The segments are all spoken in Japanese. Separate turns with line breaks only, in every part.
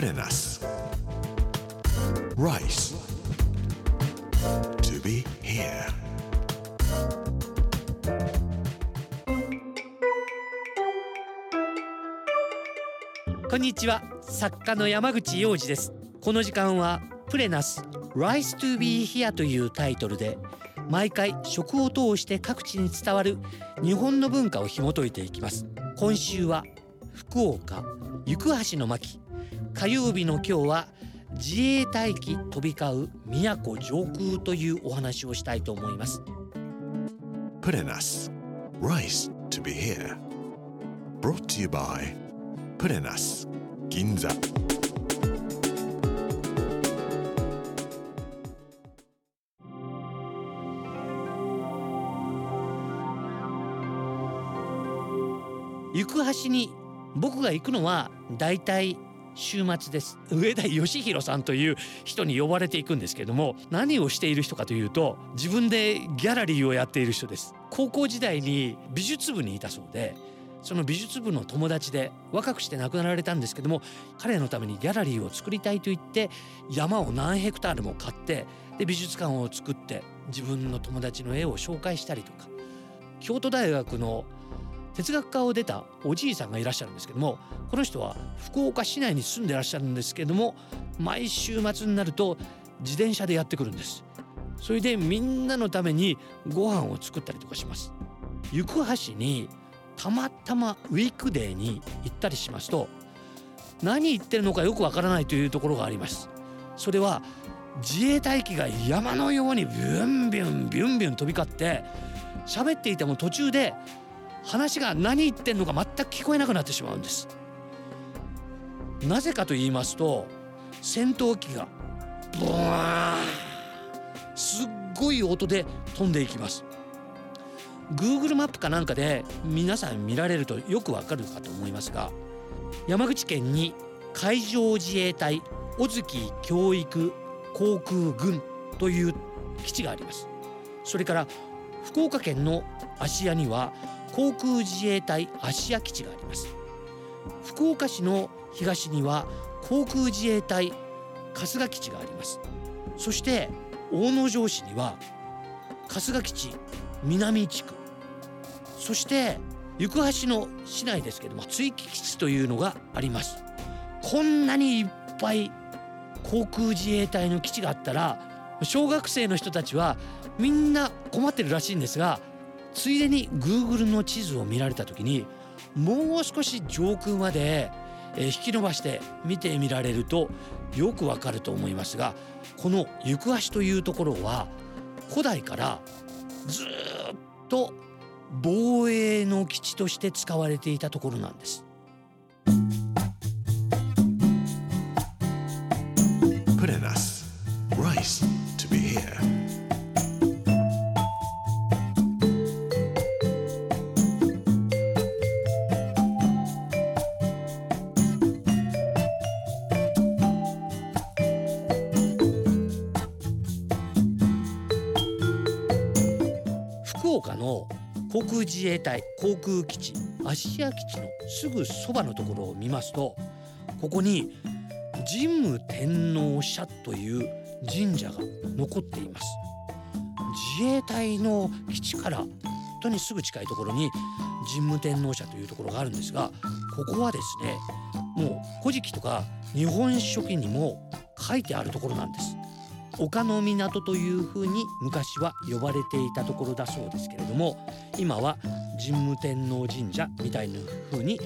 プレナス Rice To be here.
こんにちは。作家の山口洋二です。この時間はプレナス Rise to be here というタイトルで毎回食を通して各地に伝わる日本の文化を紐解いていきます。今週は福岡行橋の巻火曜日の今日は自衛隊機飛び交う宮古上空というお話をしたいと思います。
プレナス Rice to be here. Brought to you by プレナス銀座
行く橋に僕が行くのはだいたい週末です。上田義弘さんという人に呼ばれていくんですけども何をしている人かというと自分でギャラリーをやっている人です。高校時代に美術部にいたそうでその美術部の友達で若くして亡くなられたんですけども彼のためにギャラリーを作りたいと言って山を何ヘクタールも買ってで美術館を作って自分の友達の絵を紹介したりとか京都大学の哲学科を出たおじいさんがいらっしゃるんですけどもこの人は福岡市内に住んでらっしゃるんですけども毎週末になると自転車でやってくるんです。それでみんなのためにご飯を作ったりとかします。行橋にたまたまウィークデーに行ったりしますと何言ってるのかよくわからないというところがあります。それは自衛隊機が山のようにビュンビュンビュンビュン飛び交って喋っていても途中で話が何言ってんのか全く聞こえなくなってしまうんです。なぜかと言いますと戦闘機がブワーすっごい音で飛んでいきます。Google マップかなんかで皆さん見られるとよくわかるかと思いますが山口県に海上自衛隊小月教育航空軍という基地があります。それから福岡県の芦屋には航空自衛隊芦屋基地があります。福岡市の東には航空自衛隊春日基地があります。そして大野城市には春日基地南地区。そして行橋の市内ですけども追記基地というのがあります。こんなにいっぱい航空自衛隊の基地があったら小学生の人たちはみんな困ってるらしいんですがついでに Google の地図を見られた時にもう少し上空まで引き伸ばして見てみられるとよくわかると思いますがこの行橋というところは古代からずっと防衛の基地として使われていたところなんです。
プレナス Rice to be here
福岡の航空自衛隊航空基地芦屋基地のすぐそばのところを見ますとここに神武天皇社という神社が残っています。自衛隊の基地から本当にすぐ近いところに神武天皇社というところがあるんですがここはですねもう古事記とか日本書紀にも書いてあるところなんです。岡の港というふうに昔は呼ばれていたところだそうですけれども今は神武天皇神社みたいなふうに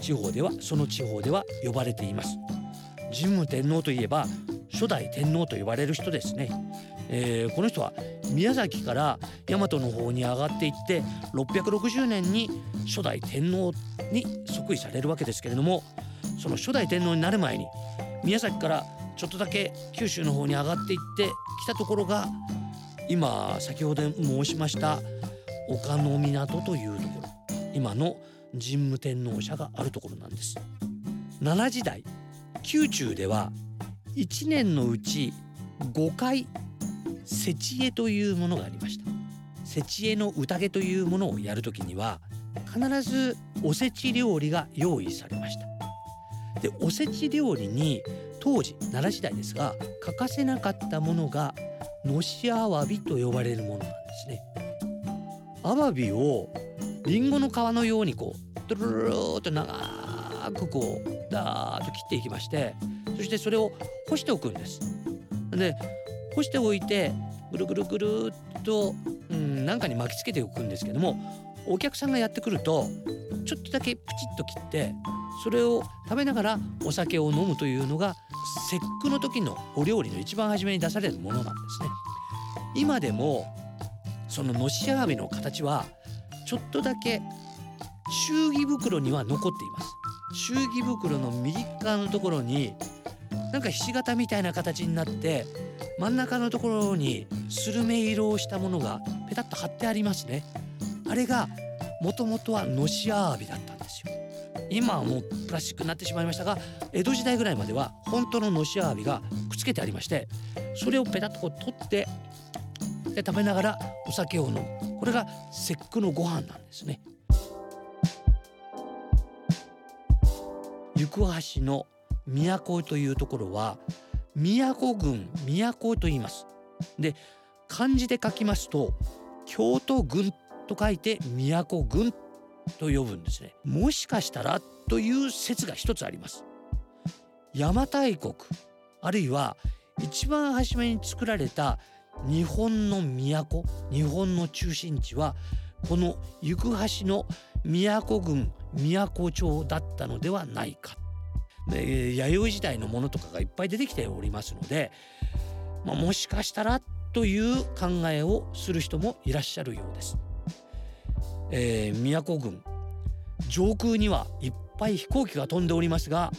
地方ではその地方では呼ばれています。神武天皇といえば初代天皇と呼ばれる人ですね、えーこの人は宮崎から大和の方に上がっていって660年に初代天皇に即位されるわけですけれどもその初代天皇になる前に宮崎からちょっとだけ九州の方に上がっていってきたところが今先ほど申しました岡の港というところ。今の神武天皇社があるところなんです。奈時代宮中では1年のうち5回設営というものがありました。設営の宴というものをやるときには必ずおせち料理が用意されました。でおせち料理に当時奈良時代ですが欠かせなかったものがのしアワビと呼ばれるものなんですね。アワビをリンゴの皮のようにこうトゥルルルーと長くこうダーッと切っていきましてそしてそれを干しておくんです。で干しておいてぐるぐるぐるっと、うん、なんかに巻きつけておくんですけどもお客さんがやってくるとちょっとだけプチッと切ってそれを食べながらお酒を飲むというのが節句の時のお料理の一番初めに出されるものなんですね。今でもそののしアワビの形はちょっとだけ祝儀袋には残っています。祝儀袋の右側のところになんかひし形みたいな形になって真ん中のところにスルメ色をしたものがペタッと貼ってありますね。あれがもともとはのしアワビだったん今はもうプラスチックになってしまいましたが江戸時代ぐらいまでは本当ののしアワビがくっつけてありましてそれをペタッとこう取ってで食べながらお酒を飲む。これが節句のご飯なんですね。行橋の都というところは都郡都と言います。で漢字で書きますと京都郡と書いて都郡と呼ぶんですねもしかしたらという説が一つあります邪馬台国あるいは一番初めに作られた日本の都日本の中心地はこの行橋の都郡都町だったのではないか。弥生時代のものとかがいっぱい出てきておりますので、まあ、もしかしたらという考えをする人もいらっしゃるようです。えー、宮古郡上空にはいっぱい飛行機が飛んでおりますが、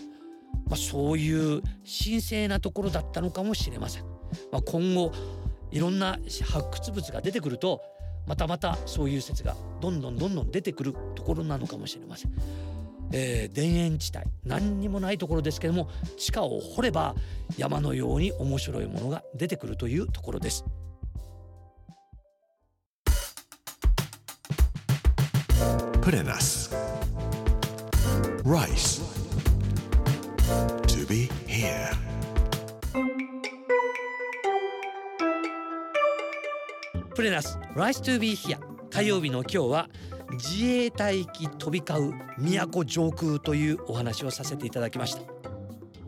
まあ、そういう神聖なところだったのかもしれません。まあ、今後いろんな発掘物が出てくるとまたまたそういう説がどんどんどんどん出てくるところなのかもしれません。えー、田園地帯何にもないところですけども地下を掘れば山のように面白いものが出てくるというところです。
プレナス Rice. To be here.
プレナス Rise to be here. 火曜日の今日は自衛隊機飛び交う都上空というお話をさせていただきました。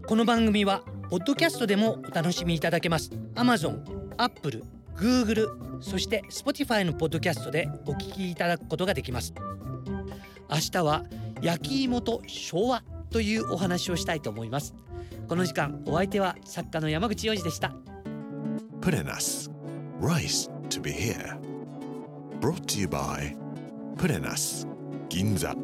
この番組はポッドキャストでもお楽しみいただけます。Amazon、Apple、Google そして Spotify のポッドキャストでお聞きいただくことができます。明日は焼き芋と昭和というお話をしたいと思いますこの時間お相手は作家の山口洋二でした
プレナス Rice to be here. Brought to you by Purenas Ginza.